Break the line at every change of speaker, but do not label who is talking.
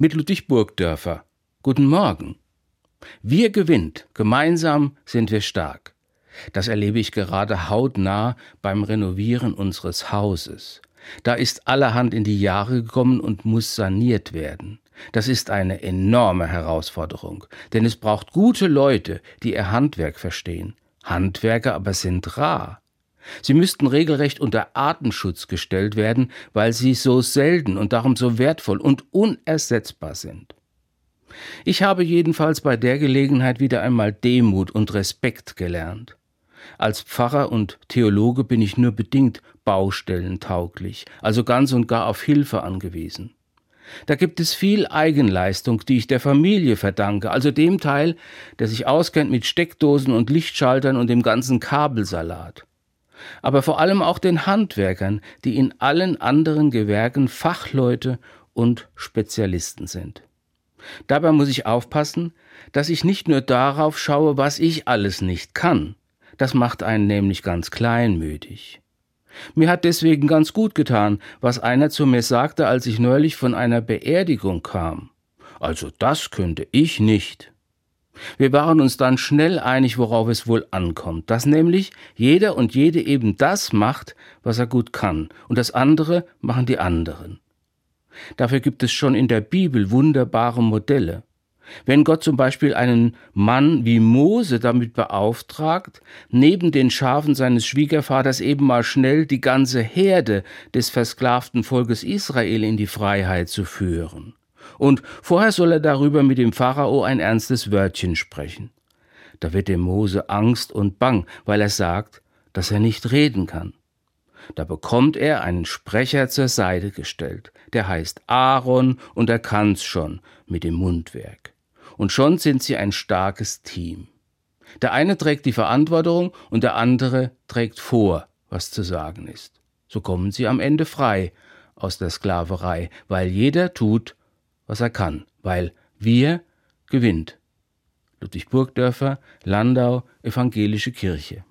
mit Ludwig Burgdörfer. Guten Morgen. Wir gewinnt, gemeinsam sind wir stark. Das erlebe ich gerade hautnah beim Renovieren unseres Hauses. Da ist allerhand in die Jahre gekommen und muss saniert werden. Das ist eine enorme Herausforderung, denn es braucht gute Leute, die ihr Handwerk verstehen. Handwerker aber sind rar. Sie müssten regelrecht unter Artenschutz gestellt werden, weil sie so selten und darum so wertvoll und unersetzbar sind. Ich habe jedenfalls bei der Gelegenheit wieder einmal Demut und Respekt gelernt. Als Pfarrer und Theologe bin ich nur bedingt baustellentauglich, also ganz und gar auf Hilfe angewiesen. Da gibt es viel Eigenleistung, die ich der Familie verdanke, also dem Teil, der sich auskennt mit Steckdosen und Lichtschaltern und dem ganzen Kabelsalat. Aber vor allem auch den Handwerkern, die in allen anderen Gewerken Fachleute und Spezialisten sind. Dabei muss ich aufpassen, dass ich nicht nur darauf schaue, was ich alles nicht kann. Das macht einen nämlich ganz kleinmütig. Mir hat deswegen ganz gut getan, was einer zu mir sagte, als ich neulich von einer Beerdigung kam. Also das könnte ich nicht. Wir waren uns dann schnell einig, worauf es wohl ankommt, dass nämlich jeder und jede eben das macht, was er gut kann, und das andere machen die anderen. Dafür gibt es schon in der Bibel wunderbare Modelle. Wenn Gott zum Beispiel einen Mann wie Mose damit beauftragt, neben den Schafen seines Schwiegervaters eben mal schnell die ganze Herde des versklavten Volkes Israel in die Freiheit zu führen. Und vorher soll er darüber mit dem Pharao ein ernstes Wörtchen sprechen. Da wird dem Mose Angst und Bang, weil er sagt, dass er nicht reden kann. Da bekommt er einen Sprecher zur Seite gestellt. Der heißt Aaron und er kann's schon mit dem Mundwerk. Und schon sind sie ein starkes Team. Der eine trägt die Verantwortung und der andere trägt vor, was zu sagen ist. So kommen sie am Ende frei aus der Sklaverei, weil jeder tut, was er kann, weil wir gewinnt. Ludwig Burgdörfer, Landau, Evangelische Kirche.